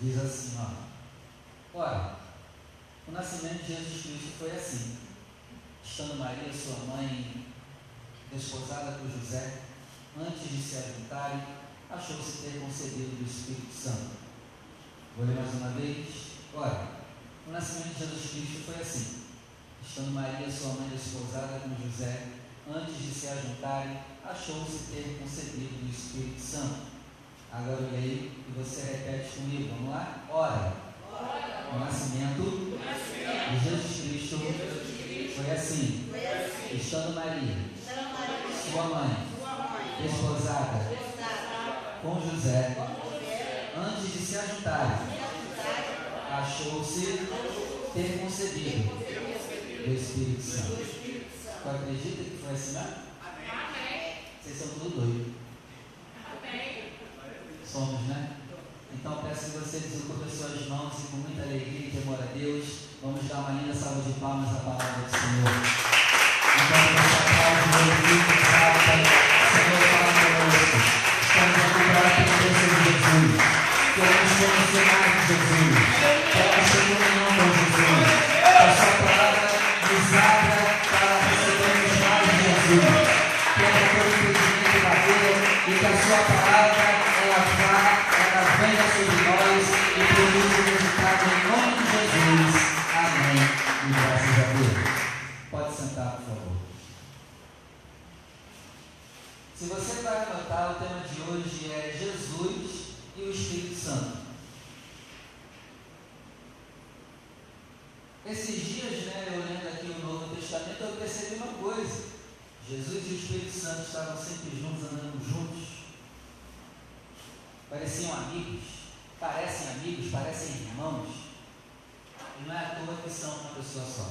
Diz assim, ó. Ora, o nascimento de Jesus Cristo foi assim. Estando Maria, sua mãe, desposada por José, antes de se ajuntarem, achou-se ter concebido do Espírito Santo. Vou ler mais uma vez. Ora, o nascimento de Jesus Cristo foi assim. Estando Maria, sua mãe, desposada com José, antes de se ajuntarem, achou-se ter concebido do Espírito Santo. Agora eu leio e você repete comigo. Vamos lá? Ora, o nascimento. De Jesus Cristo. Foi assim. Estando Maria, sua mãe, desposada com José, antes de se ajuntarem, achou-se ter concebido. Do Espírito Santo. Tu acredita que foi assim, né? Vocês são tudo doidos. Somos, né? Então peço que você desocupe suas mãos e com muita alegria e temor a Deus, vamos dar uma linda salva de palmas à palavra do Senhor. Então, você aplaude, exalta, de hoje é Jesus e o Espírito Santo. Esses dias, né, eu lendo aqui o Novo Testamento, eu percebi uma coisa. Jesus e o Espírito Santo estavam sempre juntos, andando juntos. Pareciam amigos, parecem amigos, parecem irmãos. E não é à toa que são uma pessoa só.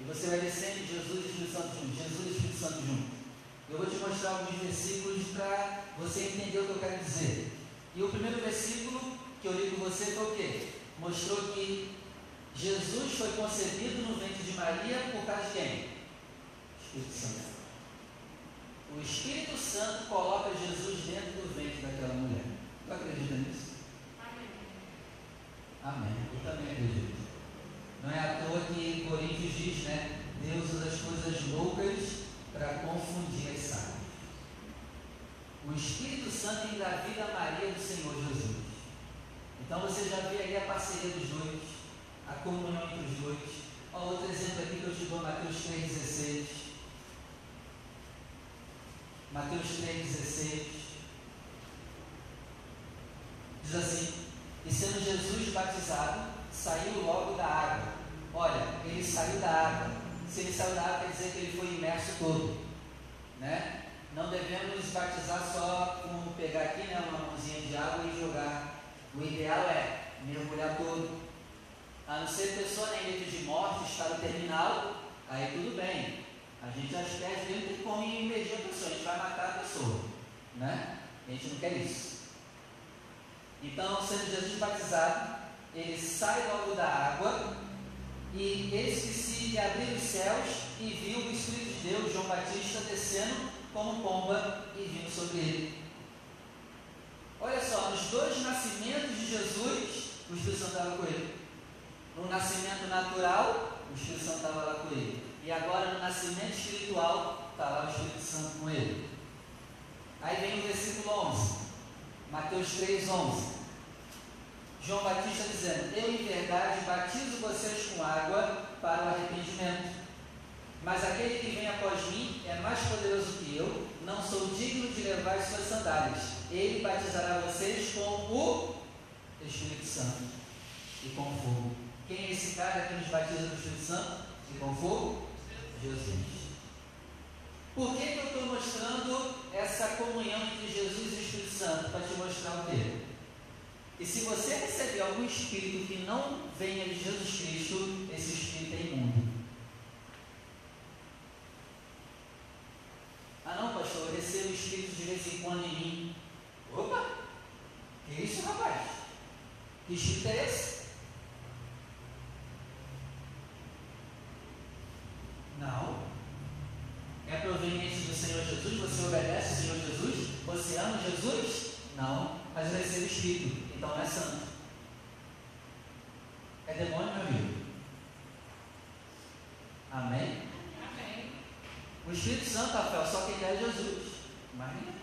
E você vai ver sempre Jesus e o Espírito Santo juntos, Jesus e o Espírito Santo juntos. Eu vou te mostrar alguns versículos para você entender o que eu quero dizer. E o primeiro versículo que eu li com você foi o quê? Mostrou que Jesus foi concebido no ventre de Maria por causa de quem? Espírito Santo. O Espírito Santo coloca Jesus dentro do ventre daquela mulher. Tu acredita nisso? Amém. Eu também acredito. Não é à toa que Coríntios diz, né? Deus usa as coisas loucas para confundir as sábias. O Espírito Santo engravida Maria do Senhor Jesus. Então você já vê aí a parceria dos dois, a comunhão entre os dois. Ó, outro exemplo aqui que eu te dou, Mateus 3,16. Mateus 3,16. Diz assim: E sendo Jesus batizado, saiu logo da água. Olha, ele saiu da água. Se ele saiu da água, quer dizer que ele foi imerso todo. Né? Não devemos batizar só com pegar aqui né, uma mãozinha de água e jogar. O ideal é mergulhar todo. A não ser pessoa em leito de morte, estado terminal, aí tudo bem. A gente às pés dele tem como imergir a pessoa, a gente vai matar a pessoa. Né? A gente não quer isso. Então, sendo Jesus batizado, ele sai logo da água e eis que se abriu os céus e viu o Espírito de Deus, João Batista, descendo como pomba e vindo sobre ele. Olha só, nos dois nascimentos de Jesus, o Espírito Santo estava com ele. No nascimento natural, o Espírito Santo estava lá com ele. E agora no nascimento espiritual, está lá o Espírito Santo com ele. Aí vem o versículo 11, Mateus 3, 11. João Batista dizendo: Eu em verdade batizo vocês com água para o arrependimento. Mas aquele que vem após mim é mais poderoso que eu, não sou digno de levar as suas sandálias. Ele batizará vocês com o Espírito Santo e com fogo. Quem é esse cara que nos batiza com o Espírito Santo e com fogo? Jesus. Por que, que eu estou mostrando essa comunhão entre Jesus e o Espírito Santo? Para te mostrar o quê? E se você receber algum espírito que não venha de Jesus Cristo, esse espírito é imundo. Ah não, pastor, eu recebo espírito de vez em quando em mim. Opa! Que isso, rapaz? Que espírito é esse? Não. É proveniente do Senhor Jesus? Você obedece ao Senhor Jesus? Você ama Jesus? Não. Mas eu recebo espírito, então não é santo. É demônio, meu amigo. Amém? Amém. O Espírito Santo, Rafael, só quem dá é Jesus. Imagina.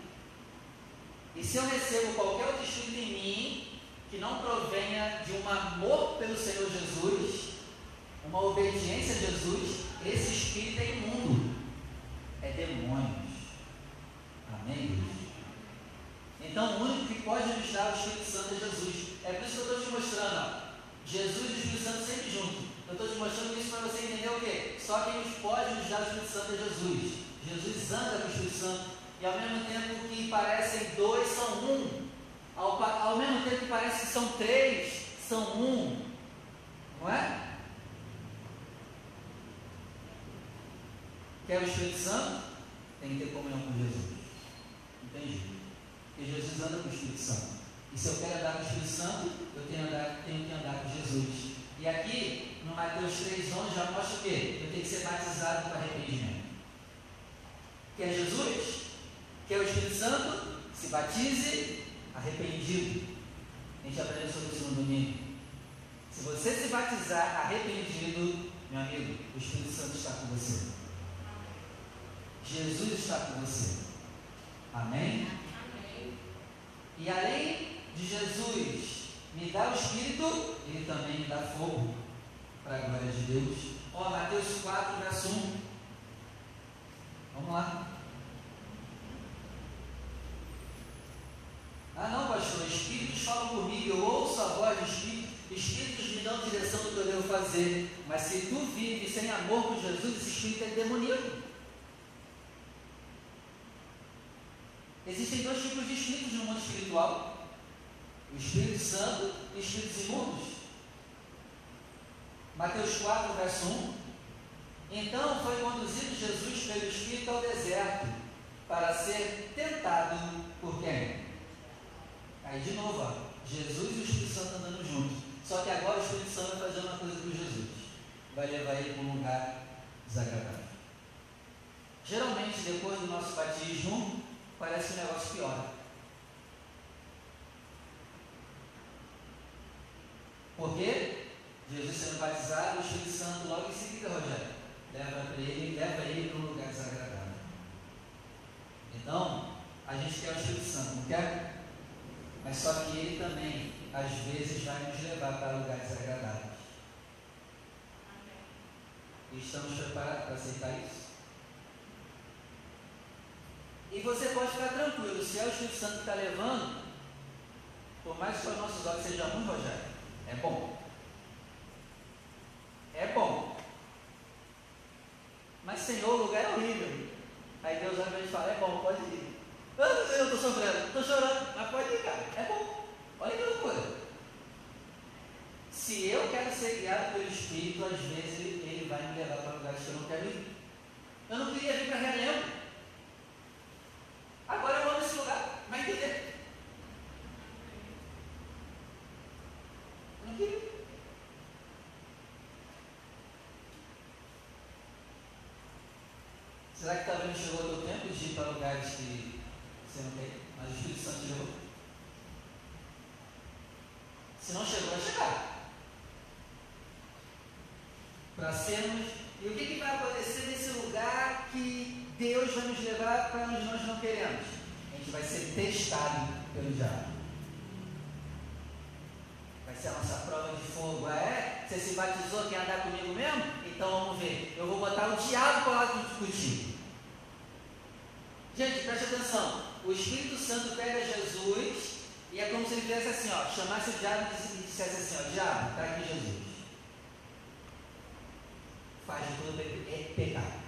E se eu recebo qualquer outro espírito em mim que não provenha de um amor pelo Senhor Jesus, uma obediência a Jesus, esse espírito é imundo. É demônios. Amém? Então, o único pode dar o Espírito Santo é Jesus. É por isso que eu estou te mostrando, Jesus e o Espírito Santo sempre juntos. Eu estou te mostrando isso para você entender o quê? Só quem pode nos o Espírito Santo é Jesus. Jesus anda com o Espírito Santo. E ao mesmo tempo que parecem dois, são um. Ao, ao mesmo tempo que parece que são três, são um. Não é? Quer o Espírito Santo? Tem que ter comunhão com Jesus. Entendi. Porque Jesus anda com o Espírito Santo. E se eu quero andar com o Espírito Santo, eu tenho, andar, tenho que andar com Jesus. E aqui, no Mateus 3,11, já mostra o quê? Eu tenho que ser batizado com arrependimento. Quer Jesus? Quer o Espírito Santo? Se batize arrependido. A gente aprendeu sobre isso no domingo. Se você se batizar arrependido, meu amigo, o Espírito Santo está com você. Jesus está com você. Amém? Amém. E além de Jesus me dar o Espírito, Ele também me dá fogo para a glória de Deus. Ó, Mateus 4, verso 1. Vamos lá. Ah, não, pastor, espíritos falam comigo, eu ouço a voz de espíritos, espíritos me dão direção do que eu devo fazer. Mas se tu vives sem amor com Jesus, esse espírito é demoníaco. Existem dois tipos espíritos no mundo espiritual: o Espírito Santo e espíritos imundos. Mateus 4, verso 1. Então foi conduzido Jesus pelo Espírito ao deserto para ser tentado por quem? Aí de novo, ó, Jesus e o Espírito Santo andando juntos. Só que agora o Espírito Santo vai fazer uma coisa com Jesus. Vai levar ele para um lugar desagradável. Geralmente, depois do nosso batismo, parece que o negócio piora. Por quê? Jesus sendo batizado, o Espírito Santo logo em seguida, Rogério, leva para ele, leva ele para um lugar desagradável. Então, a gente quer o Espírito Santo, não quer? Mas só que ele também, às vezes, vai nos levar para lugares desagradáveis. E estamos preparados para aceitar isso? E você pode ficar tranquilo, se é o Espírito Santo que está levando, por mais que os nossos olhos sejam ruins, Rogério, é bom. É bom. Mas, Senhor, o lugar é horrível. Aí Deus olha para a gente e fala, é bom, pode ir. Ah, eu estou sofrendo, estou chorando, mas pode ir, cara. É bom. Olha que loucura. Se eu quero ser guiado pelo Espírito, às vezes ele vai me levar para lugares que eu não quero ir. Eu não queria vir para Realengo. Agora eu amo esse lugar. Vai entender. Não queria. Será que talvez chegou o teu tempo de ir para lugares que você não quer? Mas o Espírito Santo chegou? Se não chegou, vai chegar. Para sermos. E o que, que vai acontecer nesse lugar que Deus vai nos levar para onde nós não queremos? A gente vai ser testado pelo diabo. Vai ser a nossa prova de fogo. Ah, é? Você se batizou, quer andar comigo mesmo? Então vamos ver. Eu vou botar o diabo para lá contigo. Gente, preste atenção. O Espírito Santo pega Jesus e é como se ele fizesse assim, ó, chamasse o diabo e dissesse assim, ó, diabo, está aqui Jesus. Faz tudo ele pecar.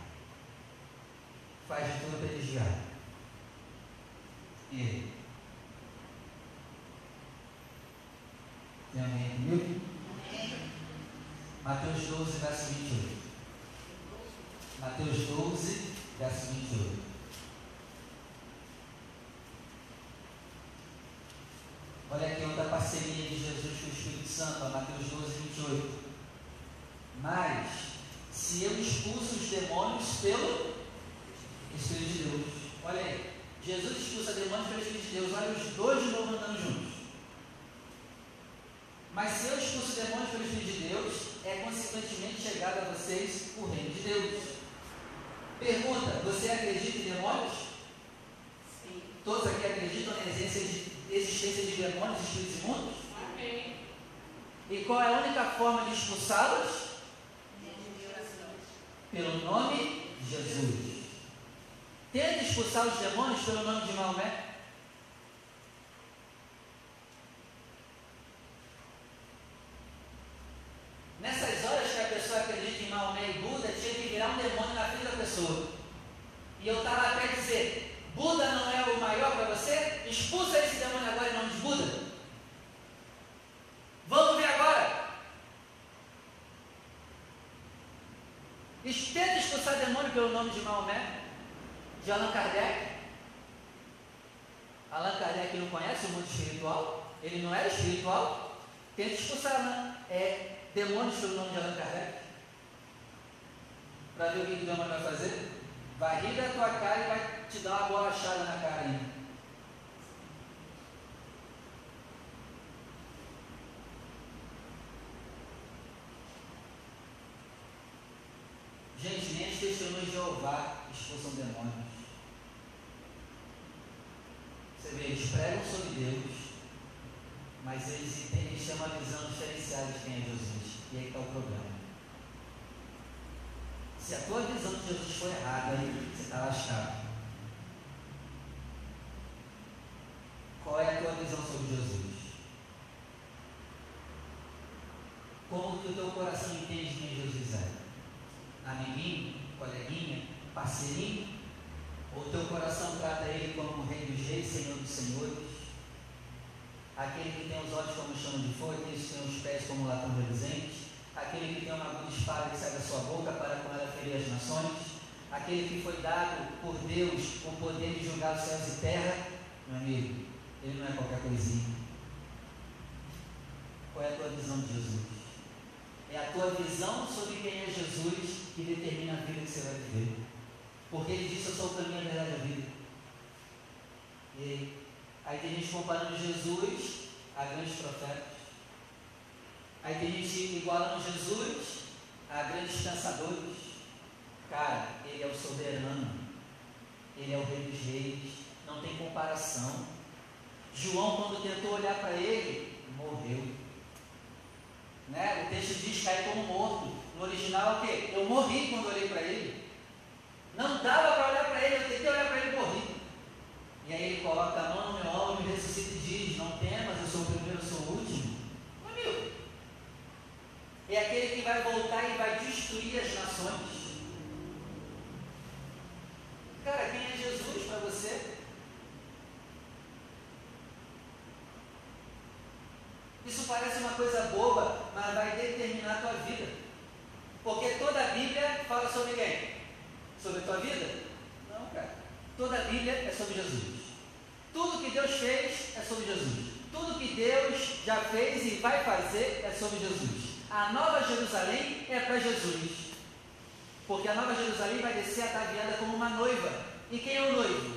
Faz de tudo para desviar. E? Tem alguém comigo? Mateus 12, verso 28. Mateus 12, verso 28. Olha aqui outra parceria de Jesus com o Espírito Santo, Mateus 12, 28. Mas, se eu expulso os demônios pelo Espírito de Deus, olha aí, Jesus expulsa demônios pelo Espírito de Deus, olha os dois de novo andando juntos. Mas se eu expulso demônios pelo Espírito de Deus, é consequentemente chegado a vocês o reino de Deus. Pergunta: você acredita em demônios? Sim. Todos aqui acreditam na existência de, demônios e espíritos imundos? Amém. E qual é a única forma de expulsá-los? Pelo nome de Jesus. Tenta expulsar os demônios pelo nome de Maomé. Nessas horas que a pessoa acredita em Maomé e Buda, tinha que virar um demônio na frente da pessoa. E eu estava até dizer, Buda não é o maior para você? Expulsa esse demônio agora em nome de Buda. Vamos ver agora. Tenta expulsar demônio pelo nome de Maomé, de Allan Kardec. Allan Kardec não conhece o mundo espiritual, ele não era espiritual. Tenta expulsar né? é, demônios pelo nome de Allan Kardec. Para ver o que o demônio vai fazer? Vai rir da tua cara e vai te dar uma bolachada na cara ainda. Gente, nem as testemunhas de Jeová expulsam demônios. Você vê, eles pregam sobre Deus, mas eles, eles têm uma visão diferenciada de quem é Jesus. E aí está o problema. Se a tua visão de Jesus for errada, você está lascado. Qual é a tua visão sobre Jesus? Como que o teu coração entende quem Jesus é? Amiguinho, coleguinha, parceirinho? Ou teu coração trata ele como o rei dos reis, senhor dos senhores? Aquele que tem os olhos como chama de fogo, aquele que tem os pés como latão reluzente? aquele que tem uma aguda espada que sai da sua boca para com ela ferir as nações, aquele que foi dado por Deus o poder de julgar os céus e terra, meu amigo, ele não é qualquer coisinha. Qual é a tua visão de Jesus? É a tua visão sobre quem é Jesus que determina a vida que você vai viver. Porque ele disse, eu sou o caminho, a verdade e a vida. E aí tem gente comparando Jesus a grandes profetas. Aí tem gente igualando Jesus a grandes pensadores. Cara, ele é o soberano. Ele é o rei dos reis. Não tem comparação. João, quando tentou olhar para ele, morreu. Né? O texto diz cair como morto. No original é o quê? Eu morri quando olhei para ele. Não dava para olhar para ele, eu tentei olhar para ele e morri. E aí ele coloca a mão no meu ombro, me ressuscita e diz: Não temas, eu sou o primeiro, eu sou o último. Amigo, é aquele que vai voltar e vai destruir as nações. Cara, quem é Jesus para você? Isso parece uma coisa boba, mas vai determinar a tua vida. Porque toda a Bíblia fala sobre quem? Sobre a tua vida? Toda a Bíblia é sobre Jesus. Tudo que Deus fez é sobre Jesus. Tudo que Deus já fez e vai fazer é sobre Jesus. A nova Jerusalém é para Jesus. Porque a nova Jerusalém vai descer ataviada como uma noiva. E quem é o noivo?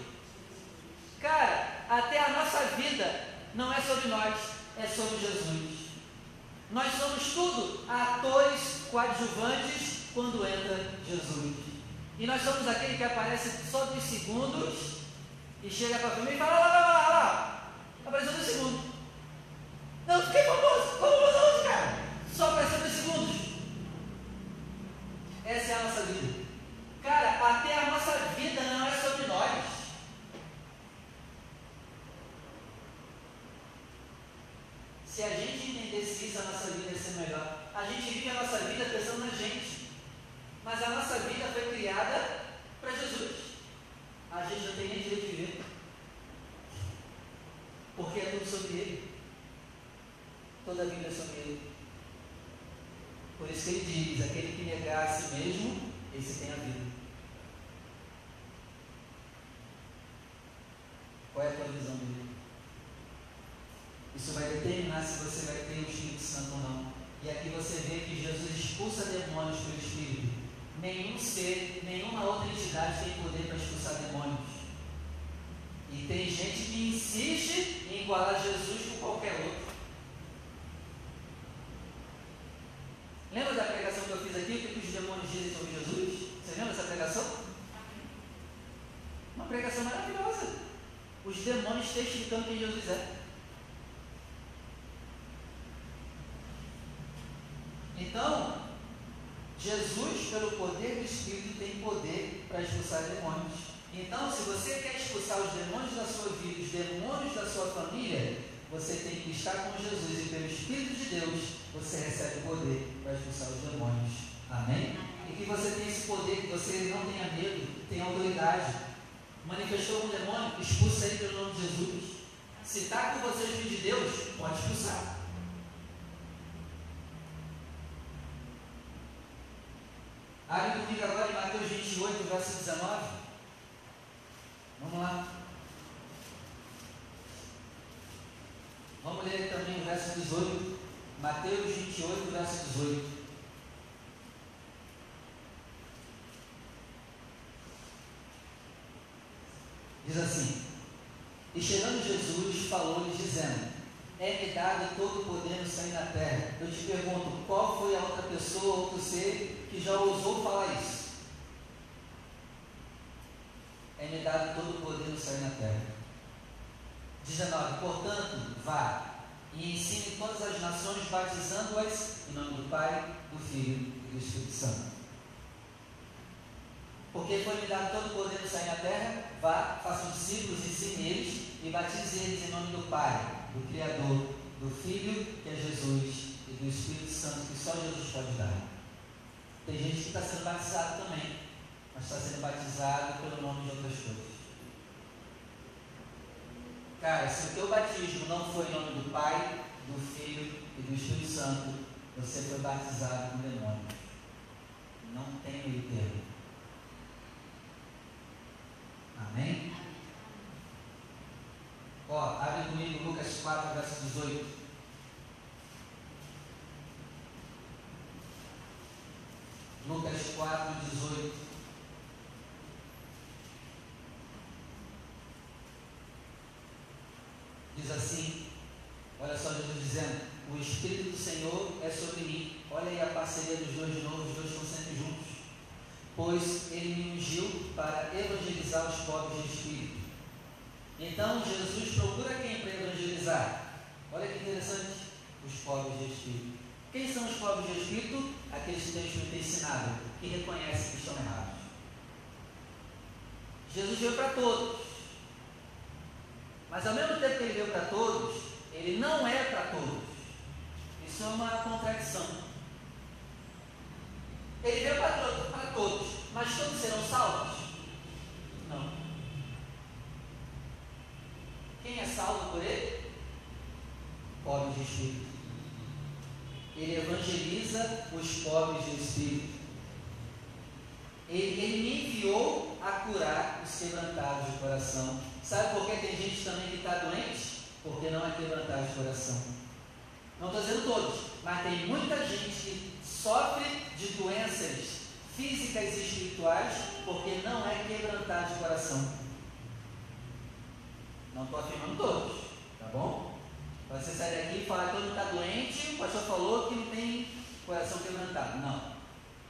Cara, até a nossa vida não é sobre nós, é sobre Jesus. Nós somos tudo atores coadjuvantes quando entra Jesus. E nós somos aquele que aparece só dos segundos e chega para família e fala: lá, lá, lá, lá. Apareceu dois segundos. Não, fiquei famoso. Famoso onde, cara? Só apareceu dois segundos. Essa é a nossa vida. Cara, até a nossa vida não é sobre nós. Se a gente entendesse isso, a nossa vida ia ser melhor. A gente vive a nossa vida pensando na gente. Mas a nossa vida foi criada para Jesus. A gente não tem nem direito de viver. Porque é tudo sobre Ele. Toda a vida é sobre Ele. Por isso que ele diz: aquele que negar a si mesmo, esse tem a vida. Qual é a tua visão dele? Isso vai determinar se você vai ter o Espírito Santo ou não. E aqui você vê que Jesus expulsa demônios pelo Espírito. Nenhum ser, nenhuma outra entidade tem poder para expulsar demônios. E tem gente que insiste em igualar Jesus com qualquer outro. os demônios testificando quem Jesus é. Então, Jesus, pelo poder do Espírito, tem poder para expulsar demônios. Então, se você quer expulsar os demônios da sua vida, os demônios da sua família, você tem que estar com Jesus e pelo Espírito de Deus você recebe o poder para expulsar os demônios. Amém? E que você tenha esse poder, que você não tenha medo, tenha autoridade. Manifestou um demônio, expulsa ele pelo nome de Jesus. Se está com você o de Deus, pode expulsar. Abre comigo agora em Mateus 28, verso 19. Vamos lá. Vamos ler também o verso 18. Mateus 28, verso 18. Diz assim: E chegando Jesus, falou-lhes, dizendo: É-me dado todo o poder no céu e na terra. Eu te pergunto, qual foi a outra pessoa, outro ser, que já ousou falar isso? É-me dado todo o poder no céu e na terra. 19: Portanto, vá e ensine todas as nações, batizando-as em nome do Pai, do Filho e do Espírito Santo. Porque foi-me dado todo o poder no céu e na terra, vá, façam discípulos, ensine eles e batize eles em nome do Pai, do Criador, do Filho, que é Jesus, e do Espírito Santo, que só Jesus pode dar. Tem gente que está sendo batizado também, mas está sendo batizado pelo nome de outras coisas. Cara, se o teu batismo não foi em nome do Pai, do Filho e do Espírito Santo, você foi batizado com demônios. Não tem meio termo. Amém? Ó, abre comigo Lucas 4, verso 18. Lucas 4, 18. Diz assim, olha só Jesus dizendo, o Espírito do Senhor é sobre mim. Olha aí a parceria dos dois de novo, os dois estão sempre juntos pois ele me ungiu para evangelizar os pobres de espírito. Então Jesus procura quem para evangelizar? Olha que interessante, os pobres de espírito. Quem são os pobres de espírito? Aqueles que o espírito ensinado, que reconhecem que estão errados. Jesus veio para todos. Mas ao mesmo tempo que ele veio para todos, ele não é para todos. Isso é uma contradição. Ele veio para, todos, mas todos serão salvos? Não. Quem é salvo por ele? Pobres de espírito. Ele evangeliza os pobres de espírito. Ele, ele me enviou a curar os quebrantados de coração. Sabe por que tem gente também que está doente? Porque não é quebrantado de coração. Não estou dizendo todos, mas tem muita gente que sofre de doenças físicas e espirituais porque não é quebrantado de coração. Não estou afirmando todos, tá bom? Você sai daqui e fala que todo mundo está doente, o pastor falou que não tem coração quebrantado. Não.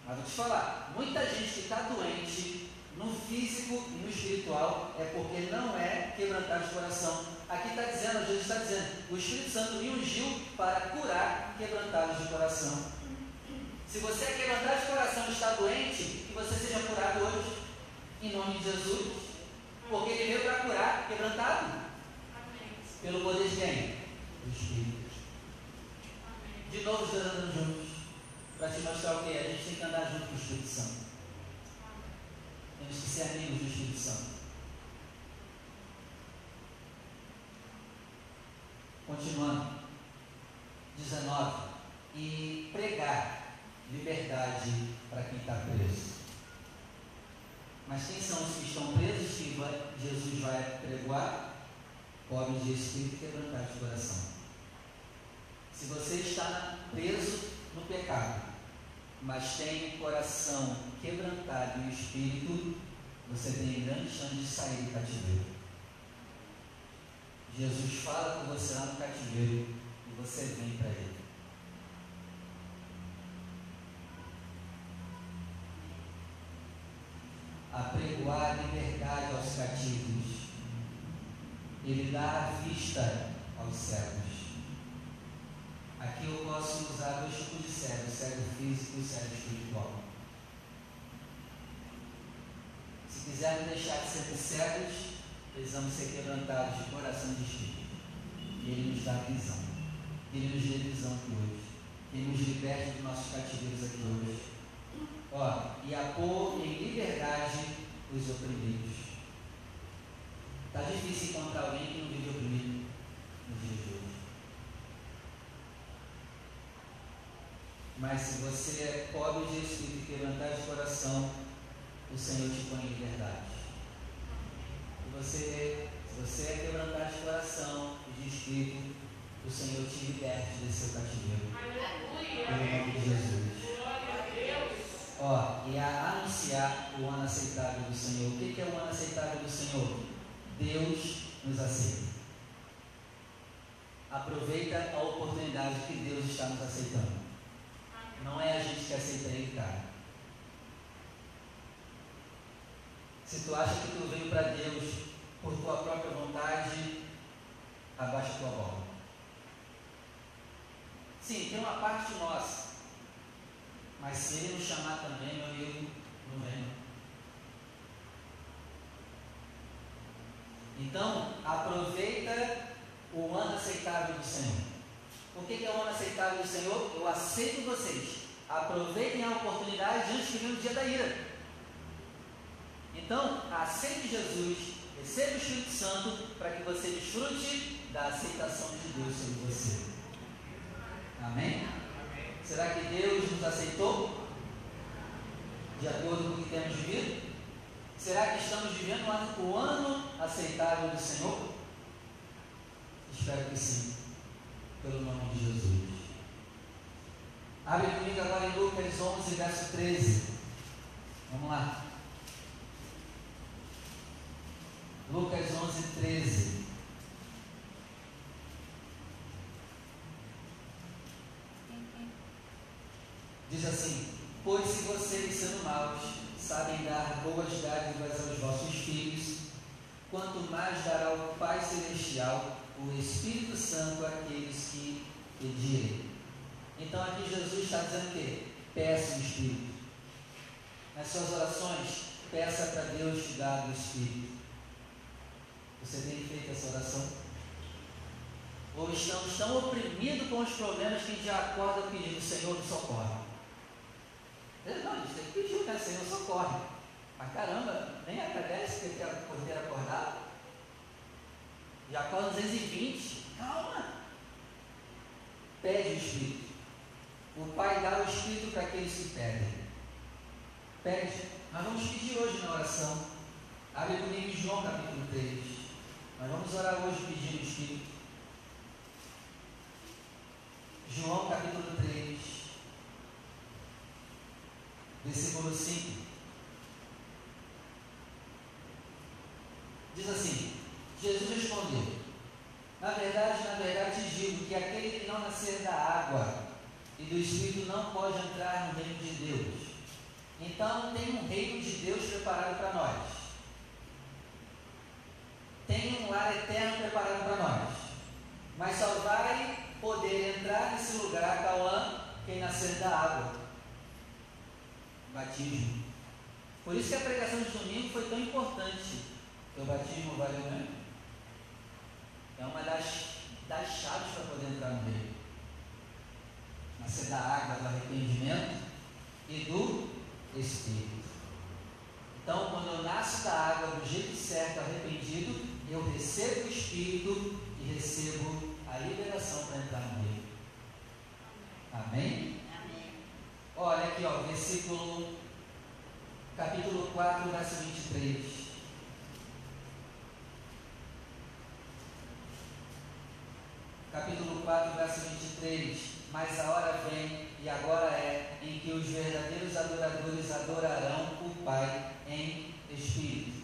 Mas vou te falar, muita gente que está doente no físico e no espiritual é porque não é quebrantado de coração. Aqui está dizendo, Jesus está dizendo, o Espírito Santo me ungiu para curar quebrantados de coração. Se você é quebrantado de coração e está doente, que você seja curado hoje, em nome de Jesus. Porque ele veio para curar quebrantado. Amém. Pelo poder de quem? Do Espírito. Amém. De novo, dois andando juntos. Para te mostrar o que? A gente tem que andar junto com o Espírito Santo. Temos que ser amigos do Espírito Santo. Continuando. 19. E pregar liberdade para quem está preso. Mas quem são os que estão presos que Jesus vai pregoar? Pobres de espírito quebrantados de coração. Se você está preso no pecado, mas tem o coração quebrantado e o espírito, você tem grande chance de sair do cativeiro. Jesus fala com você lá no cativeiro e você vem para ele. Apregoar liberdade aos cativos. ele dá a vista aos cegos. Aqui eu posso usar dois tipos de cego, cego físico e cego espiritual. Se quiserem deixar de ser cegos, precisamos ser quebrantados de coração de espírito. E Ele nos dá visão. Ele nos dê visão aqui hoje. Ele nos liberte dos nossos cativeiros aqui hoje. Ó, e a pôr em liberdade os oprimidos. Está difícil encontrar alguém que não vive oprimido nos dias de hoje. Mas se você é pobre de espírito e quebrantar de coração, o Senhor te põe em liberdade. Se você, se você é quebrantar de coração e de espírito, o Senhor te liberte desse seu cativeiro. Em nome de Jesus. Ó, e a anunciar o ano aceitável do Senhor. O que, é o ano aceitável do Senhor? Deus nos aceita. Aproveita a oportunidade que Deus está nos aceitando. Não é a gente que aceita Ele, cara. Se tu acha que tu veio para Deus por tua própria vontade, abaixa tua bola. Sim, tem uma parte nossa. Mas se Ele nos chamar também, meu amigo, não vem. Então, aproveita o ano aceitável do Senhor. O que é o ano aceitável do Senhor? Eu aceito vocês. Aproveitem a oportunidade antes que venha o dia da ira. Então, aceite Jesus, receba o Espírito Santo para que você desfrute da aceitação de Deus sobre você. Amém? Será que Deus nos aceitou? De acordo com o que temos vivido? Será que estamos vivendo o ano aceitável do Senhor? Espero que sim, pelo nome de Jesus. Abre comigo agora em Lucas 11, verso 13. Vamos lá. Lucas 11, 13. Diz assim: Pois se vocês, sendo maus, sabem dar boas dádivas aos vossos filhos, quanto mais dará o Pai Celestial o Espírito Santo àqueles que pedirem. Então aqui Jesus está dizendo o quê? Peça o Espírito. Nas suas orações, peça para Deus te dar o Espírito. Você tem feito essa oração? Ou estamos tão oprimidos com os problemas que a gente acorda pedindo, Senhor, me socorre. Não, gente tem que pedir, né? Senhor, socorre. Mas caramba, nem agradece que por ter acordado. Acorda 220. Calma. Pede o Espírito. O Pai dá o Espírito para aqueles que pedem. Pede. Nós vamos pedir hoje na oração. Abre comigo João capítulo 3. Nós vamos orar hoje pedindo o Espírito. João capítulo 3, versículo 5. Diz assim: Jesus respondeu: Na verdade, na verdade te digo que aquele que não nascer da água e do Espírito não pode entrar no reino de Deus. Então tem um reino de Deus preparado para nós. Tem um lar eterno preparado para nós. Mas só vai poder entrar nesse lugar, Cauã, quem nascer da água. Batismo. Por isso que a pregação de domingo foi tão importante. O batismo vale né? É uma das, das chaves para poder entrar no meio. Nascer da água do arrependimento e do Espírito. Então, quando eu nasço da água do jeito certo, arrependido, eu recebo o Espírito e recebo a liberação para entrar no meio. Amém? Olha aqui, ó, versículo, capítulo 4, verso 23. Capítulo 4, verso 23. Mas a hora vem, e agora é, em que os verdadeiros adoradores adorarão o Pai em espírito.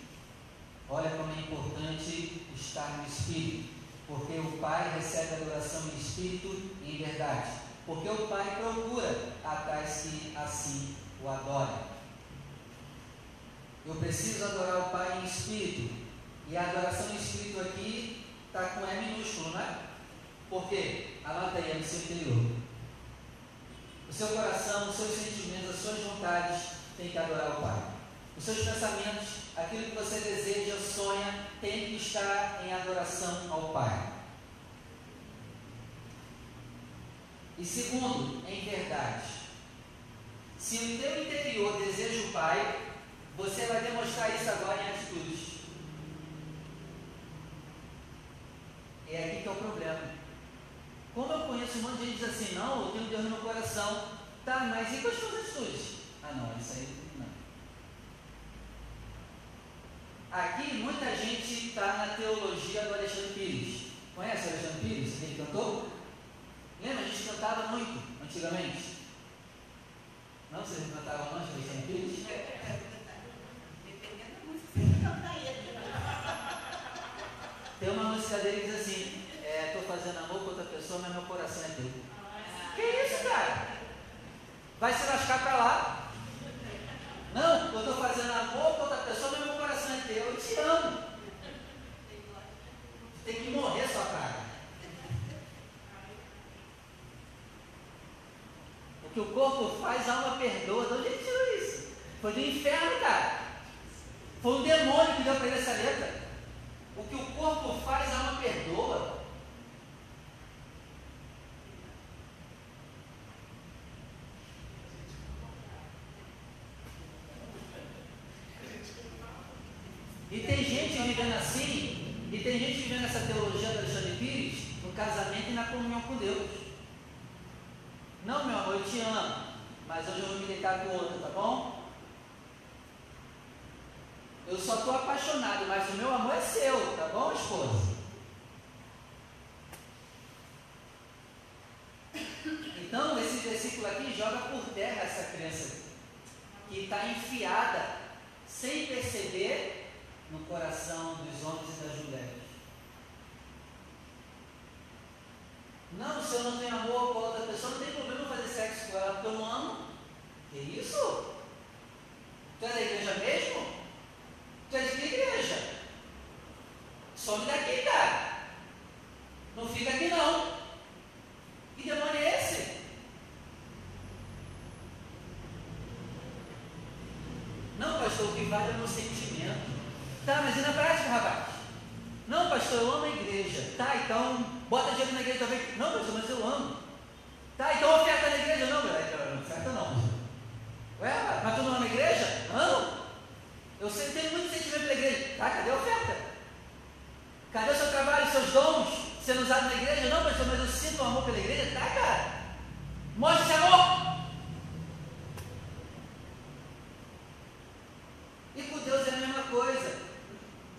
Olha como é importante estar no espírito, porque o Pai recebe adoração em espírito e em verdade. Porque o Pai procura a tais que assim o adorem. Eu preciso adorar o Pai em espírito. E a adoração em espírito aqui com E minúsculo, não é? Por quê? Anota aí, é no seu interior. O seu coração, os seus sentimentos, as suas vontades têm que adorar o Pai. Os seus pensamentos, aquilo que você deseja, sonha, tem que estar em adoração ao Pai. E segundo, em verdade. Se o teu interior deseja o Pai, você vai demonstrar isso agora em atitudes. É aqui que é o problema. Como eu conheço um monte de gente diz assim, não, eu tenho Deus no meu coração. Tá, mas e com as suas atitudes? Ah não, isso aí não. Aqui muita gente está na teologia do Alexandre Pires. Conhece o Alexandre Pires? Ele cantou? Lembra? A gente cantava muito antigamente. Não? Vocês cantavam antes do Alexandre Pires? Dependendo da música, você canta ele. Tem uma música dele que diz assim: Estou fazendo amor com outra pessoa, mas meu coração é teu. Que isso, cara? Vai se lascar pra lá. Não, eu estou fazendo amor com outra pessoa, mas meu coração é teu. Eu te amo. Tem que morrer sua cara. O que o corpo faz, a alma perdoa. De onde ele tirou isso? Foi do inferno, cara. Foi um demônio que deu para ele essa letra. O que o corpo faz, a alma perdoa. E tem gente vivendo assim, e tem gente vivendo essa teologia do Alexandre Pires no casamento e na comunhão com Deus. Não, meu amor, eu te amo, mas hoje eu vou me deitar com outra, tá bom? Eu só estou apaixonado, mas o meu amor é seu, tá bom, esposa? Então, esse versículo aqui joga por terra essa crença que está enfiada sem perceber no coração dos homens e das mulheres. Não, se eu não tenho amor com outra pessoa, não tem problema fazer sexo com ela, porque eu não amo. Que isso? Tu é da igreja mesmo? Tu é de que igreja? Some daqui, cara. Não fica aqui não. Que demônio é esse? Não, pastor, o que vale é o meu sentimento. Tá, mas e na prática, rapaz? Não, pastor, eu amo a igreja. Tá, então bota dinheiro na igreja também. Não, pastor, mas eu amo. Tá, então oferta na igreja. Não, meu, não, oferta não. Ué, mas tu não ama a igreja? Amo. Eu sempre tenho muito sentimento pela igreja. Tá, cadê a oferta? Cadê o seu trabalho, seus dons sendo usados na igreja? Não, pastor, mas eu sinto um amor pela igreja. Tá, cara. Mostra esse amor. E com Deus é a mesma coisa.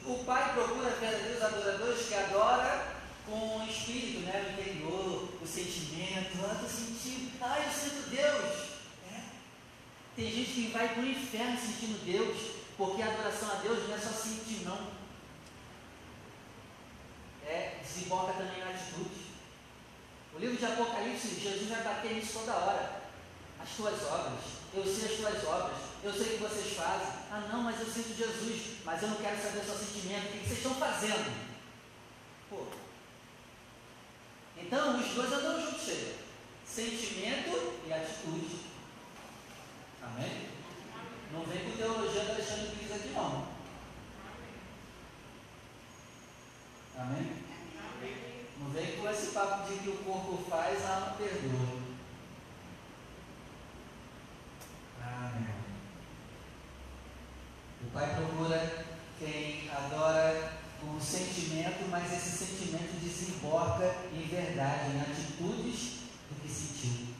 O Pai procura verdadeiros adoradores que adoram com o espírito, né? O interior, o sentimento. Ah, estou sentindo. Ah, eu sinto Deus. É. Tem gente que vai para o inferno sentindo Deus, porque a adoração a Deus não é só sentir, não. É, desemboca também na atitude. O livro de Apocalipse, Jesus vai bater nisso toda hora. As tuas obras, eu sei as tuas obras, eu sei o que vocês fazem. Ah, não, mas eu sinto Jesus, mas eu não quero saber o seu sentimento. O que vocês estão fazendo? Pô. Então, os dois andam juntos. Sentimento e atitude. Amém? Não vem com teologia do Alexandre Pires aqui, não. Amém? Não vem com esse papo de que o corpo faz, a alma perdoa. Amém. O Pai procura quem adora com sentimento, mas esse sentimento desemboca em verdade, em atitudes do que sentiu.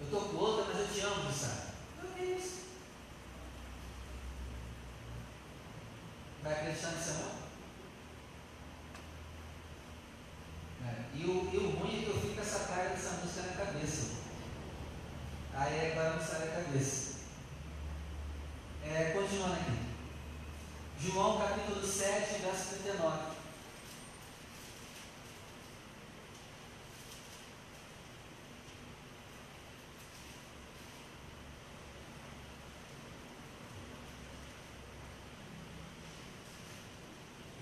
Eu estou com outra, mas eu te amo, sabe? Não é isso. Vai acreditar nesse amor? É, E, o, e o ruim é que eu fico com essa cara dessa música na cabeça. Aí agora não sai da cabeça. É, continuando aqui. João capítulo 7, verso 39.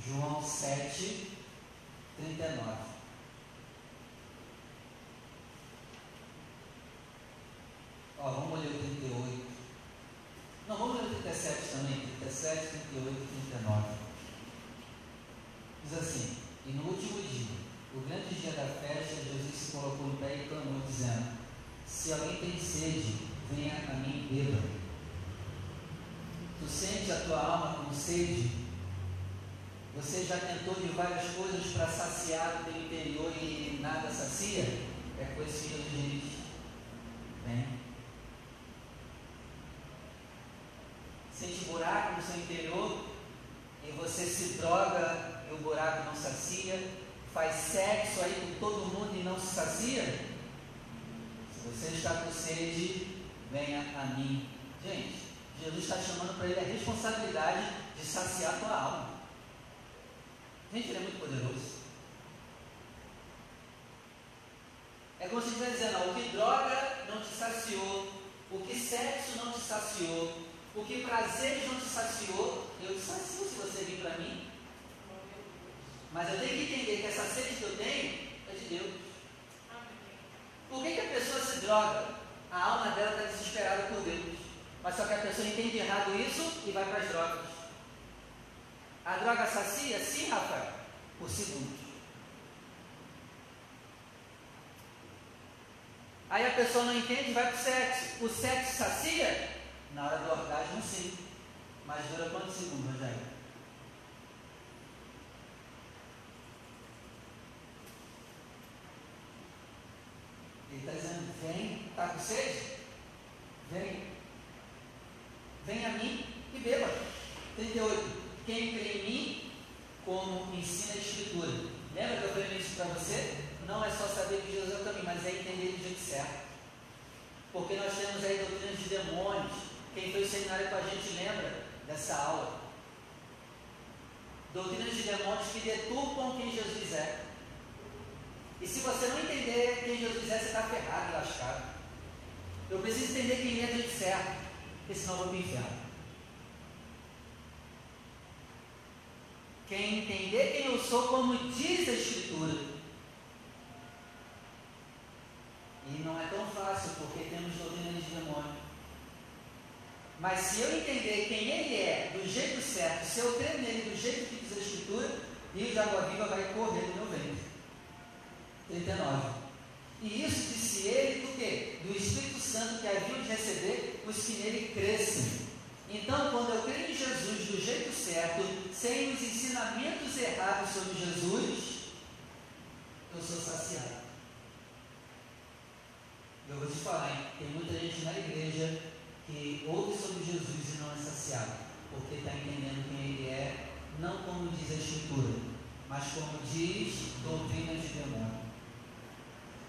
João 7, 39. Ó, vamos ler o 38. Não, vamos ler o 37 também. 37, 38 e 39. Diz assim: E no último dia, o grande dia da festa, Jesus se colocou em pé e clamou, dizendo: Se alguém tem sede, venha a mim e beba. Tu sente a tua alma com sede? Você já tentou de várias coisas para saciar o teu interior e nada sacia? É com esse filho de gente. Vem. Sente buraco no seu interior e você se droga e o buraco não sacia? Faz sexo aí com todo mundo e não se sacia? Se você está com sede, venha a mim. Gente, Jesus está chamando para ele a responsabilidade de saciar a tua alma. Gente, ele é muito poderoso. É como se estivesse dizendo, ó, o que droga não te saciou, o que sexo não te saciou, o que prazeres não te saciou, eu sacio se você vir para mim. Mas eu tenho que entender que essa sede que eu tenho é de Deus. Por que, que a pessoa se droga? A alma dela está desesperada por Deus. Mas só que a pessoa entende errado isso e vai para as drogas. A droga sacia? Sim, Rafael. Por segundos. Aí a pessoa não entende e vai para o sexo. O sexo sacia? Na hora do orgasmo, sim. Mas dura quantos segundos, Rogério? Ele está dizendo, vem, está com sede? Vem. Vem a mim e beba. 38. Quem crê em mim, como ensina a Escritura. Lembra que eu falei isso para você? Não é só saber que Jesus é o caminho, mas é entender do jeito certo. Porque nós temos aí doutrinas de demônios. Quem foi seminário com a gente lembra dessa aula. Doutrinas de demônios que deturpam quem Jesus é. E se você não entender quem Jesus é, você está ferrado e lascado. Eu preciso entender quem é jeito certo, porque senão eu vou o inferno. Quem entender quem eu sou, como diz a Escritura. E não é tão fácil, porque temos doutrinas de demônio. Mas se eu entender quem ele é, do jeito certo, se eu crer nele do jeito que diz a Escritura, rio de água viva vai correr no meu ventre. 39. E isso disse ele do quê? Do Espírito Santo que haviam de receber os que nele crescem. Então, quando eu creio em Jesus do jeito certo, sem os ensinamentos errados sobre Jesus, eu sou saciado. Eu vou te falar, hein? tem muita gente na igreja que ouve sobre Jesus e não é saciado, porque está entendendo quem ele é, não como diz a Escritura, mas como diz doutrina de demônio.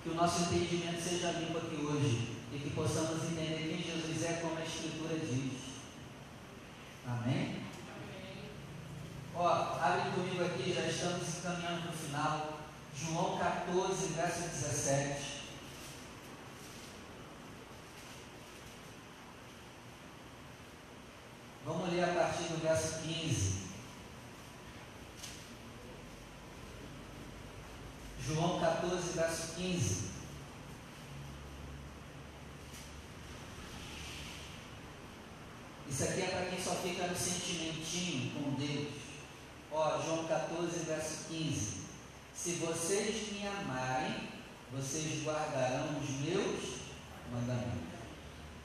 Que o nosso entendimento seja limpo aqui hoje e que possamos entender quem Jesus é, como a Escritura diz. Amém? Ó, abre comigo aqui, já estamos encaminhando para o final. João 14, verso 17. Vamos ler a partir do verso 15. João 14, verso 15. Isso aqui é para quem só fica no sentimentinho com Deus. Ó, João 14, verso 15. Se vocês me amarem, vocês guardarão os meus mandamentos.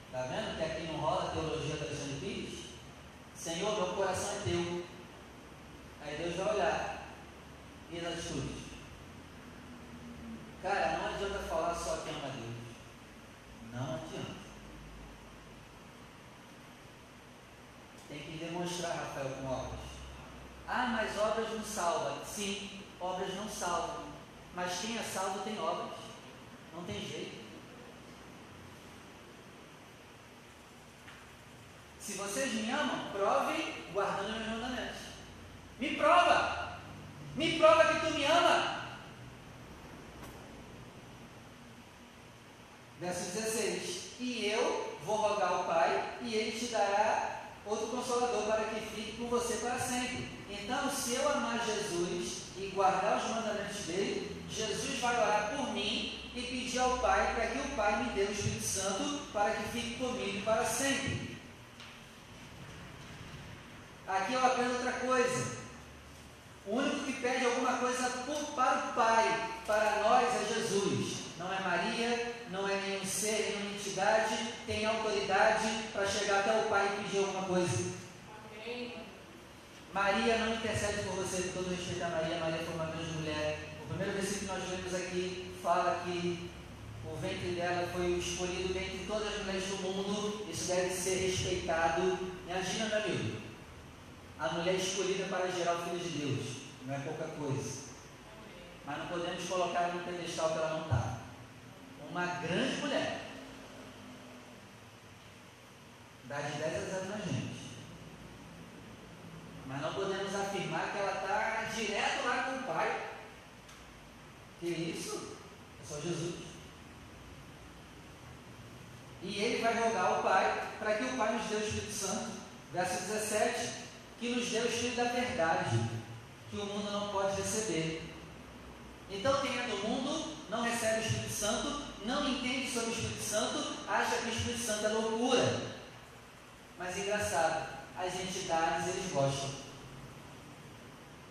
Está vendo que aqui não rola a teologia da Pires? Senhor, meu coração é teu. Aí Deus vai olhar. E as atitudes? Cara, não adianta falar só que ama Deus. Não adianta. Tem que demonstrar, Rafael, com obras. Ah, mas obras não salvam. Sim, obras não salvam. Mas quem é salvo tem obras. Não tem jeito. Se vocês me amam, provem guardando meus mandamentos. Me prova. Me prova que tu me ama. Verso 16: E eu vou rogar ao Pai, e ele te dará outro consolador para que fique com você para sempre. Então, se eu amar Jesus e guardar os mandamentos dele, Jesus vai orar por mim e pedir ao Pai para que o Pai me dê o Espírito Santo para que fique comigo para sempre. Aqui eu aprendo outra coisa. O único que pede alguma coisa por, para o Pai, para nós, é Jesus. Não é Maria, não é nenhum ser, nenhuma entidade, tem autoridade para chegar até o Pai e pedir alguma coisa. Maria não intercede por você, com todo respeito a Maria. Maria foi uma grande mulher. O primeiro versículo que nós lemos aqui fala que o ventre dela foi escolhido dentre todas as mulheres do mundo. Isso deve ser respeitado. Imagina, meu amigo, a mulher escolhida para gerar o Filho de Deus. Não é pouca coisa. Mas não podemos colocar no pedestal que ela não está. Uma grande mulher. Dá de 10 a 0 na gente. Mas não podemos afirmar que ela está direto lá com o Pai. Que isso? É só Jesus. E ele vai rogar ao Pai para que o Pai nos dê o Espírito Santo. Verso 17: Que nos dê o Espírito da verdade, que o mundo não pode receber. Então, quem é do mundo não recebe o Espírito Santo, não entende sobre o Espírito Santo, acha que o Espírito Santo é loucura. Mas engraçado, as entidades eles gostam.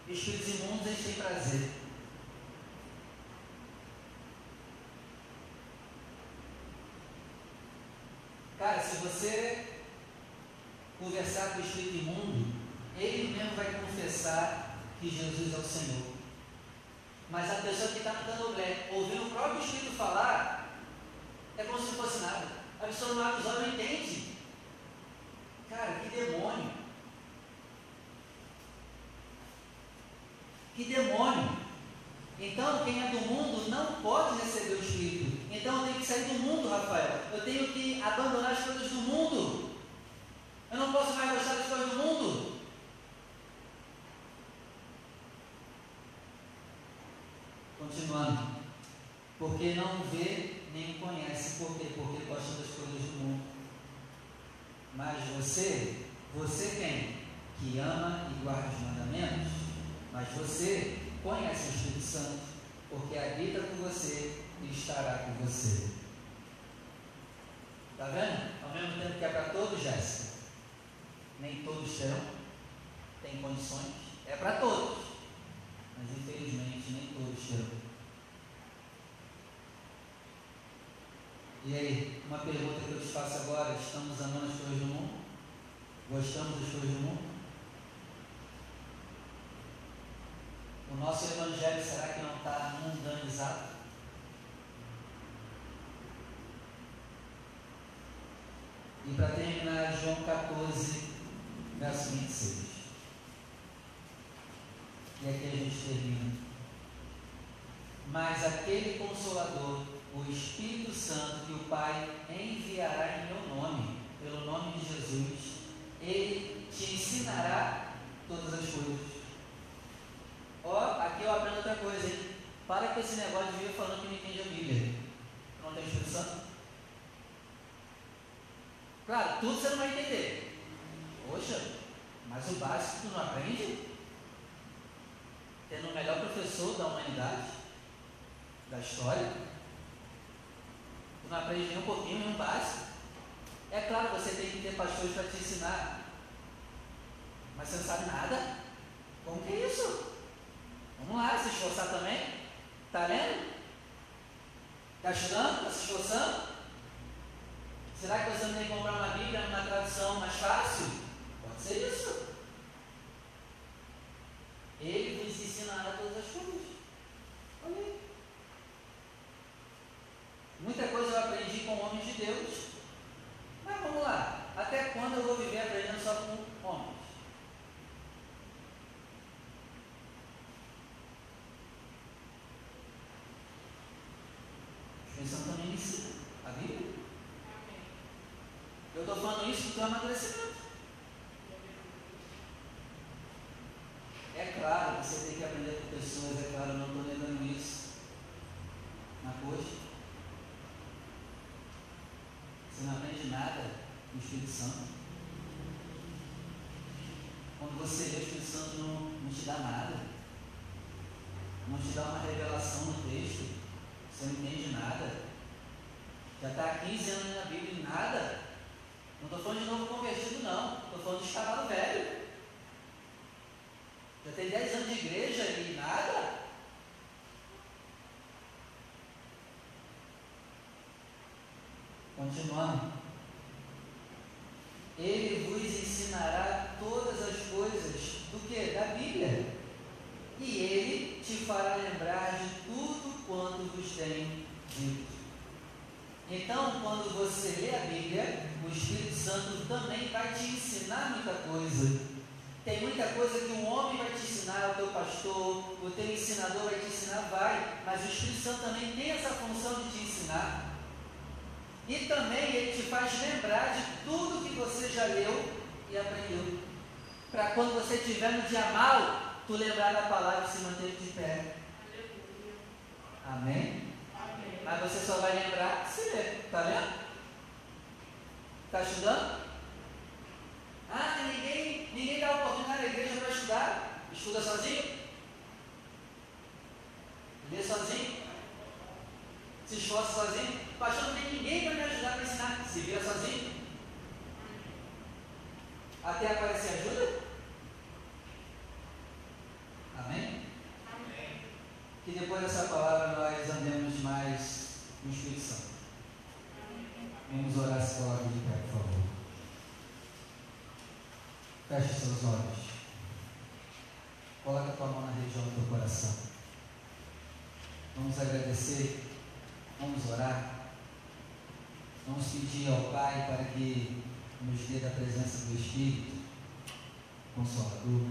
Espíritos imundos eles têm prazer. Cara, se você conversar com o espírito imundo, ele mesmo vai confessar que Jesus é o Senhor. Mas a pessoa que está no candomblé, ouvindo o próprio espírito falar, é como se fosse nada. A pessoa não abre os olhos não entende. Cara, que demônio. Que demônio. Então, quem é do mundo não pode receber o Espírito. Então, eu tenho que sair do mundo, Rafael. Eu tenho que abandonar as coisas do mundo. Eu não posso mais gostar das coisas do mundo. Continuando. Porque não vê nem conhece. Por quê? Porque gosta das coisas do mundo. Mas você, você quem? Que ama e guarda os mandamentos. Mas você conhece o Espírito Santo, porque habita com você e estará com você. Está vendo? Ao mesmo tempo que é para todos, Jéssica. Nem todos terão, tem condições. É para todos. Mas infelizmente nem todos terão. E aí, uma pergunta que eu te faço agora: estamos amando as coisas do mundo? Gostamos das coisas do mundo? O nosso evangelho será que não está mundanizado? E para terminar, João 14, verso 26. E aqui a gente termina. Mas aquele consolador, o Espírito Santo, que o Pai enviará em meu nome, pelo nome de Jesus, ele te ensinará todas as coisas Ó, aqui eu aprendo outra coisa, hein? Para com esse negócio de vir falando que não entende a Bíblia. Não tem Espírito Santo? Claro, tudo você não vai entender. Poxa, mas o básico tu não aprende? Tendo o melhor professor da humanidade, da história, não aprende nem um pouquinho, nem um básico. É claro, você tem que ter pastores para te ensinar, mas você não sabe nada. Como que é isso? Vamos lá, se esforçar também. Está lendo? Está estudando? Está se esforçando? Será que você não tem que comprar uma Bíblia numa tradução mais fácil? Pode ser isso. Ele vos ensinará todas as coisas. Olha aí. Muita coisa eu aprendi com homens de Deus. Mas vamos lá. Até quando eu vou viver aprendendo só com homens? Pensando também ensina a Bíblia. Eu estou falando isso do amadurecimento. É claro que você tem que aprender com pessoas, é claro, eu não estou negando isso. Mas, poxa, você não aprende nada no Espírito Santo. Quando você lê o Espírito Santo não, não te dá nada. Não te dá uma revelação no texto. Você não entende nada. Já está há 15 anos na Bíblia e nada. Não estou falando de novo convertido, não. Estou falando de cavalo velho. Já tem 10 anos de igreja e nada. Continuando. Ele vos ensinará todas as coisas do que? Da Bíblia. E ele te fará lembrar de tudo quanto vos tenho dito. Então, quando você lê a Bíblia, o Espírito Santo também vai te ensinar muita coisa. Tem muita coisa que um homem vai te ensinar, o teu pastor, o teu ensinador vai te ensinar, vai, mas o Espírito Santo também tem essa função de te ensinar. E também ele te faz lembrar de tudo que você já leu e aprendeu. Para quando você estiver no dia mal, tu lembrar da palavra e se manter de pé. Amém? Amém? Mas você só vai lembrar se ler. Está lendo? Está estudando? Ah, ninguém, ninguém dá oportunidade na igreja para estudar. Estuda sozinho? Lê sozinho? Se esforça sozinho? Pastor, não tem ninguém para me ajudar para ensinar. Se vira sozinho. Até aparecer ajuda? Amém? Amém? Que depois dessa palavra nós andemos mais no Espírito Santo. Vamos orar se coloque de pé, por favor. Feche seus olhos. Coloca a tua mão na região do teu coração. Vamos agradecer. Vamos orar. Vamos pedir ao Pai para que nos dê da presença do Espírito Consolador,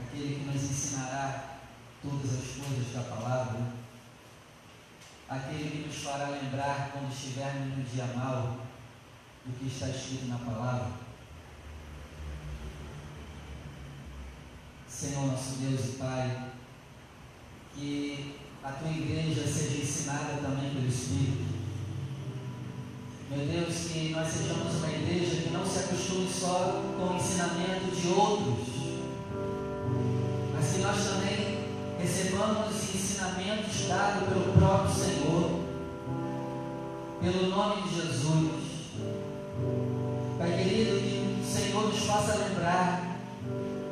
aquele que nos ensinará todas as coisas da palavra, aquele que nos fará lembrar quando estivermos no dia mal do que está escrito na palavra. Senhor nosso Deus e Pai, que a tua igreja seja ensinada também pelo Espírito. Meu Deus, que nós sejamos uma igreja que não se acostume só com o ensinamento de outros, mas que nós também recebamos ensinamentos dados pelo próprio Senhor, pelo nome de Jesus. Pai querido, que o Senhor nos faça lembrar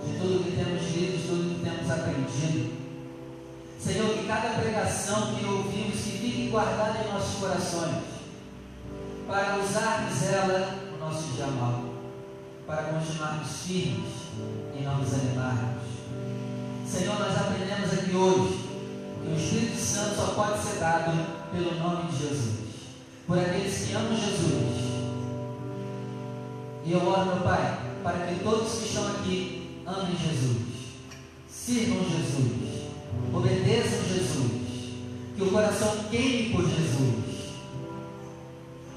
de tudo que temos lido, de tudo que temos aprendido Senhor, que cada pregação que ouvimos que fique guardada em nossos corações, para usarmos ela no nosso dia mal, para continuarmos firmes e não desanimarmos. Senhor, nós aprendemos aqui hoje que o Espírito Santo só pode ser dado pelo nome de Jesus, por aqueles que amam Jesus. E eu oro, meu Pai, para que todos que estão aqui amem Jesus, sirvam Jesus Obedeçam Jesus. Que o coração queime por Jesus.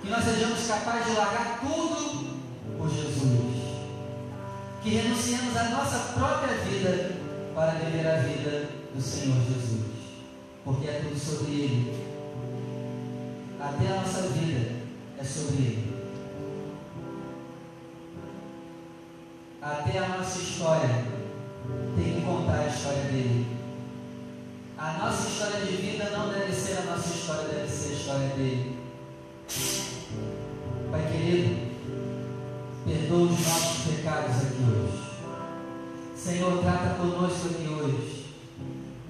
Que nós sejamos capazes de largar tudo por Jesus. Que renunciemos à nossa própria vida para viver a vida do Senhor Jesus. Porque é tudo sobre Ele. Até a nossa vida é sobre Ele. Até a nossa história tem que contar a história dele. A nossa história de vida não deve ser a nossa história, deve ser a história dele. Pai querido, perdoa os nossos pecados aqui hoje. Senhor, trata conosco aqui hoje.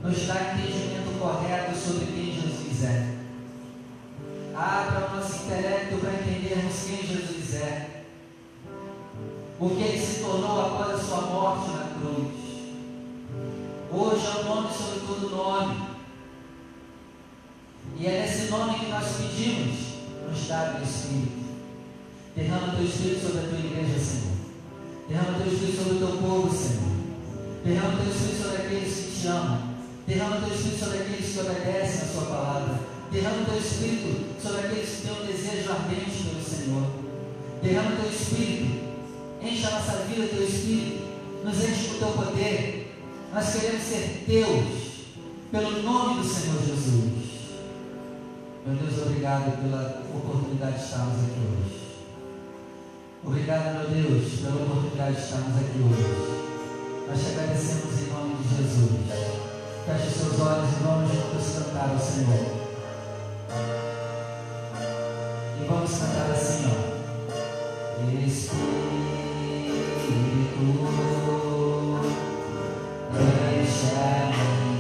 Nos dá entendimento correto sobre quem Jesus é. Abra o nosso intelecto para entendermos quem Jesus é. O que ele se tornou após a sua morte todo nome. E é nesse nome que nós pedimos, nos dá o Espírito. Derrama teu Espírito sobre a tua igreja, Senhor. Derrama teu Espírito sobre o teu povo, Senhor. Derrama teu Espírito sobre aqueles que te amam. Derrama teu Espírito sobre aqueles que obedecem a sua palavra. Derrama teu Espírito sobre aqueles que têm um desejo ardente pelo Senhor. Derrama teu Espírito. Enche a nossa vida, teu Espírito. Nos enche com o teu poder. Nós queremos ser teus, pelo nome do Senhor Jesus. Meu Deus, obrigado pela oportunidade de estarmos aqui hoje. Obrigado, meu Deus, pela oportunidade de estarmos aqui hoje. Nós te agradecemos em nome de Jesus. Feche seus olhos e vamos juntos cantar ao Senhor. E vamos cantar assim, ó. Espírito. versículo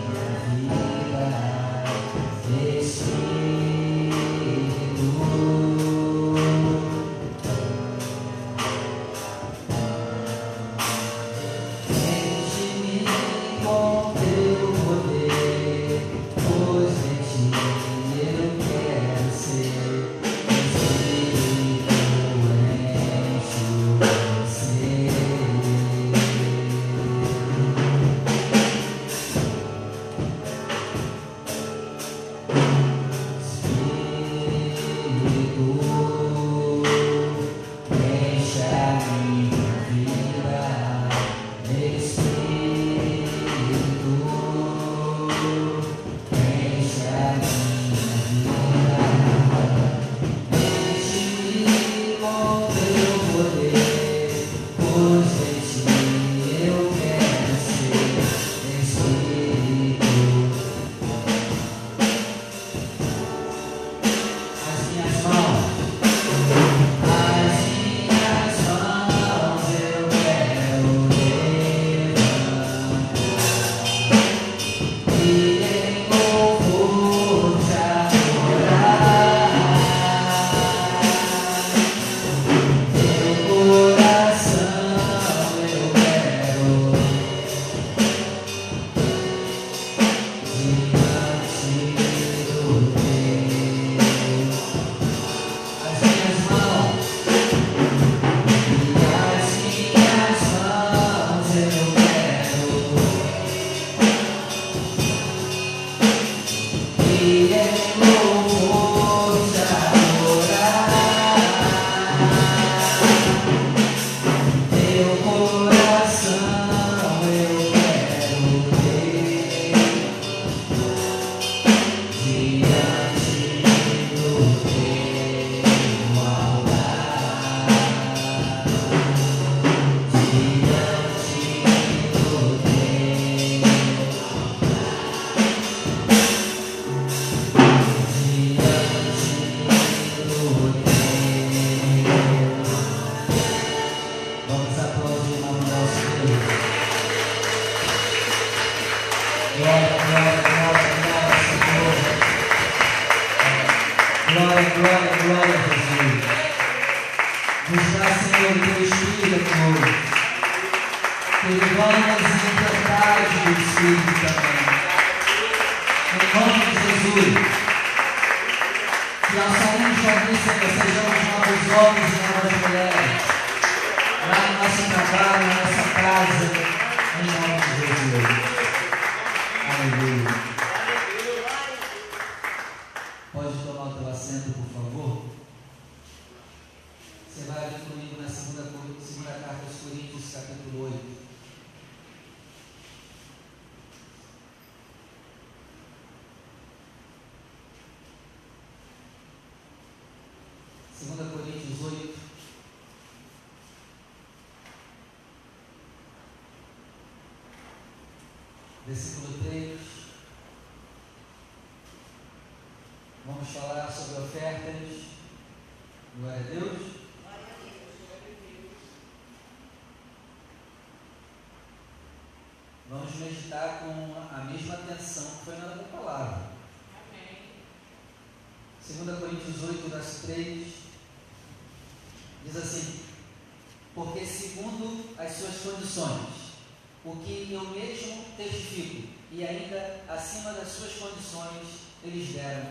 que eu mesmo testifico, e ainda acima das suas condições eles deram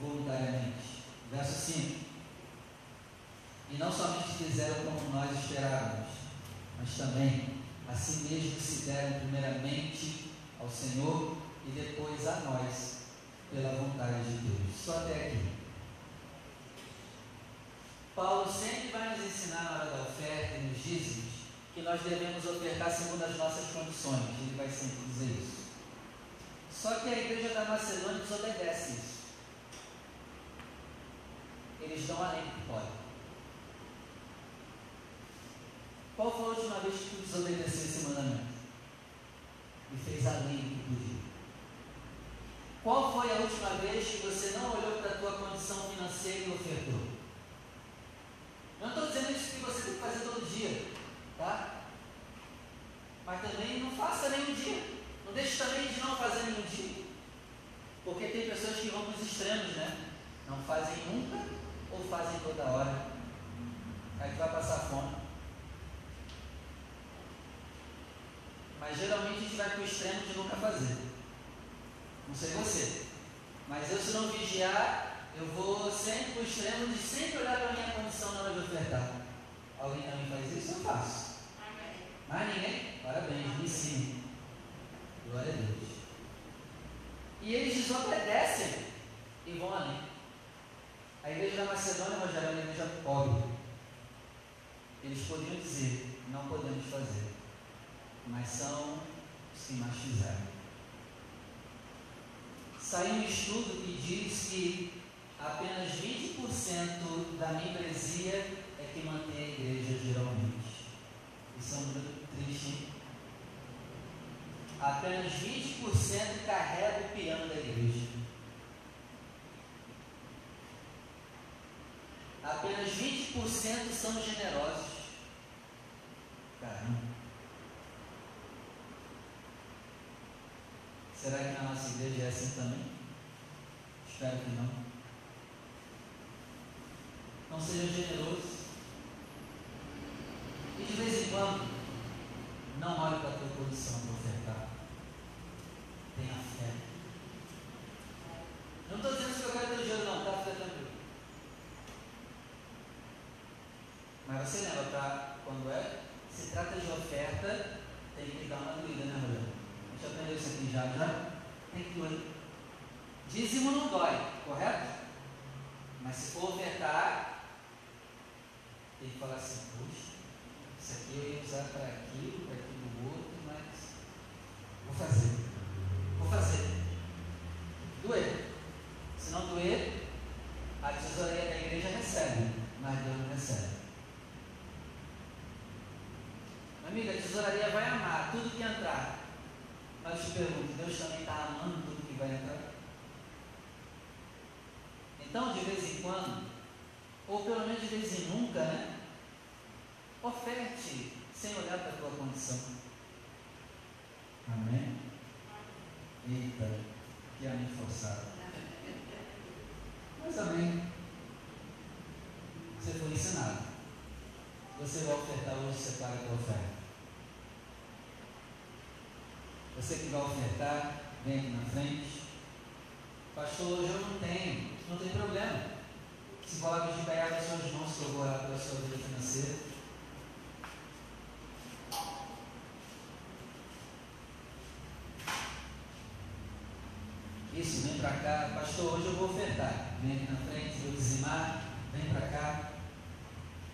voluntariamente. Verso 5. E não somente fizeram como nós esperávamos, mas também a si mesmo se deram primeiramente ao Senhor e depois a nós, pela vontade de Deus. Só até aqui. Paulo sempre vai nos ensinar na hora da oferta e nos dízimos que nós devemos ofertar segundo as nossas condições. Ele vai sempre dizer isso. Só que a igreja da Macedônia desobedece isso. Eles dão além do que podem. Qual foi a última vez que tu desobedeceu esse mandamento? E fez além do que podia? Qual foi a última vez que você não olhou para a tua condição financeira e ofertou? Não estou dizendo isso que você tem que fazer todo dia, tá? Mas também não faça nenhum dia. Não deixe também de não fazer nenhum dia. Porque tem pessoas que vão para os extremos, né? Não fazem nunca ou fazem toda hora. Aí vai passar fome. Mas geralmente a gente vai para o extremo de nunca fazer. Não sei você. Mas eu se não vigiar, eu vou sempre para o extremo de sempre olhar para a minha condição na hora de ofertar. Alguém também faz isso? Eu faço. Mais ninguém? Parabéns, me ensine. Glória a Deus. E eles desobedecem e vão além. A igreja da Macedônia, Rogério, era uma igreja pobre. Eles podiam dizer, não podemos fazer. Mas são mais fizeram. Saiu um estudo que diz que apenas 20% da membresia é que mantém a igreja geralmente. Isso é um? Apenas 20% carrega o piano da igreja. Apenas 20% são generosos. Caramba. Será que na nossa igreja é assim também? Espero que não. Não seja generoso. E de vez em quando, não olhe para a tua condição para ofertar. Tenha fé. Não estou dizendo que eu quero dinheiro, não, tá? Fica tranquilo. Mas você lembra, para quando é, se trata de oferta, tem que dar uma doída, né, mulher? A gente aprendeu isso aqui já, já? Tem que doer. Dízimo não dói, correto? Mas se for ofertar, tem que falar assim, puxa, isso aqui eu ia usar para aquilo, para aquilo outro, mas vou fazer. Fazer. Doer. Se não doer, a tesouraria da igreja recebe, mas Deus não recebe. Amiga, a tesouraria vai amar tudo que entrar. Mas eu te pergunto, Deus também está amando tudo que vai entrar? Então, de vez em quando, ou pelo menos de vez em nunca, né? Oferte sem olhar para a tua condição. Amém? Eita, que amém forçado. Mas amém. Você foi ensinado. Você vai ofertar hoje, separa a oferta. Você que vai ofertar, vem aqui na frente. Pastor, hoje eu não tenho. Não tem problema. Se coloque de pé as suas mãos que eu vou orar pela sua vida financeira. Isso, vem para cá. Pastor, hoje eu vou ofertar. Vem aqui na frente, vou dizimar. Vem para cá.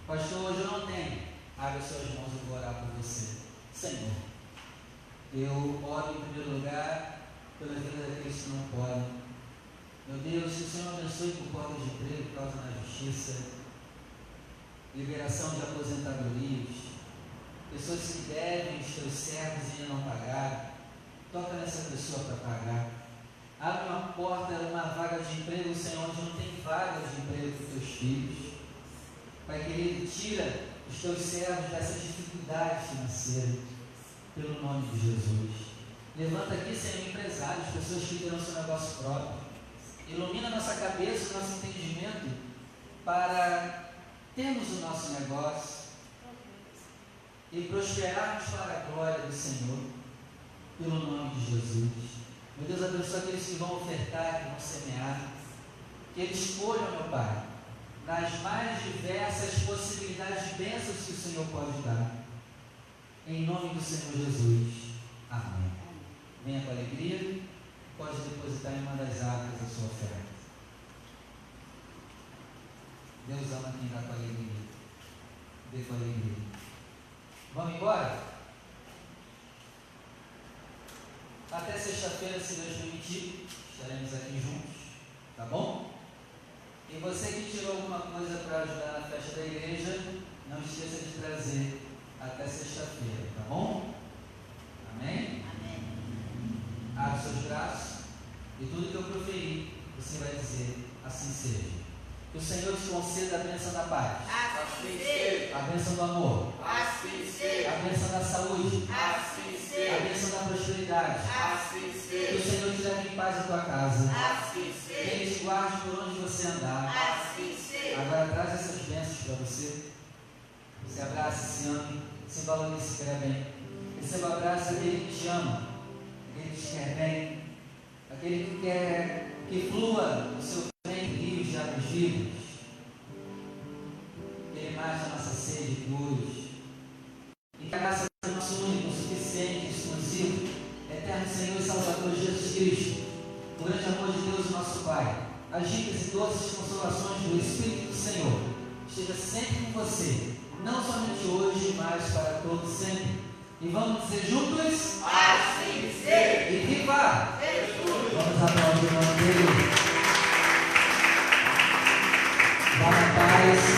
Pastor, hoje eu não tenho. Abre suas mãos, eu vou orar por você. Senhor, eu oro em primeiro lugar pela vida daqueles que não podem. Meu Deus, que o Senhor abençoe por portas de emprego, causa na justiça, liberação de aposentadorias, pessoas que devem os teus servos e não pagaram. Toca nessa pessoa para pagar. Abre uma porta, uma vaga de emprego, Senhor, onde não tem vaga de emprego para os teus filhos. Pai querido, tira os teus servos dessa dificuldade financeira, pelo nome de Jesus. Levanta aqui, Senhor, empresários, pessoas que terão seu negócio próprio. Ilumina nossa cabeça, nosso entendimento, para termos o nosso negócio e prosperarmos para a glória do Senhor, pelo nome de Jesus. Meu Deus, abençoa aqueles que vão ofertar, que vão semear, que eles escolham, meu Pai, nas mais diversas possibilidades de bênçãos que o Senhor pode dar. Em nome do Senhor Jesus. Amém. Venha com alegria. Pode depositar em uma das águas a sua oferta. Deus ama quem dá com alegria. Dê com alegria. Vamos embora? Até sexta-feira, se Deus permitir, estaremos aqui juntos, tá bom? E você que tirou alguma coisa para ajudar na festa da igreja, não esqueça de trazer até sexta-feira, tá bom? Amém? Amém. Abre seus braços e tudo que eu proferir, você vai dizer, assim seja. Que o Senhor te conceda a bênção da paz. Assim seja. A bênção do amor. Assim seja. A bênção da saúde. Assim a bênção da prosperidade. Assim Que o. Senhor te leve em paz à tua casa. Assim Que. Ele te guarde por onde você andar. Assim seja. Agora traz essas bênçãos para você. Se abraça, se ame, se valorize, se quer bem. Receba o abraço daquele que te ama, aquele que te quer bem, aquele que quer que flua o seu bem rios de águas vivas. Que Ele mate a nossa sede de luz. E que a graça nosso Pai, as ricas e doces consolações do Espírito do Senhor, esteja sempre com você, não somente hoje, mas para todos sempre. E vamos dizer juntos? Assim seja! E viva! Jesus! Vamos aplaudir o nome dele. Vá na paz.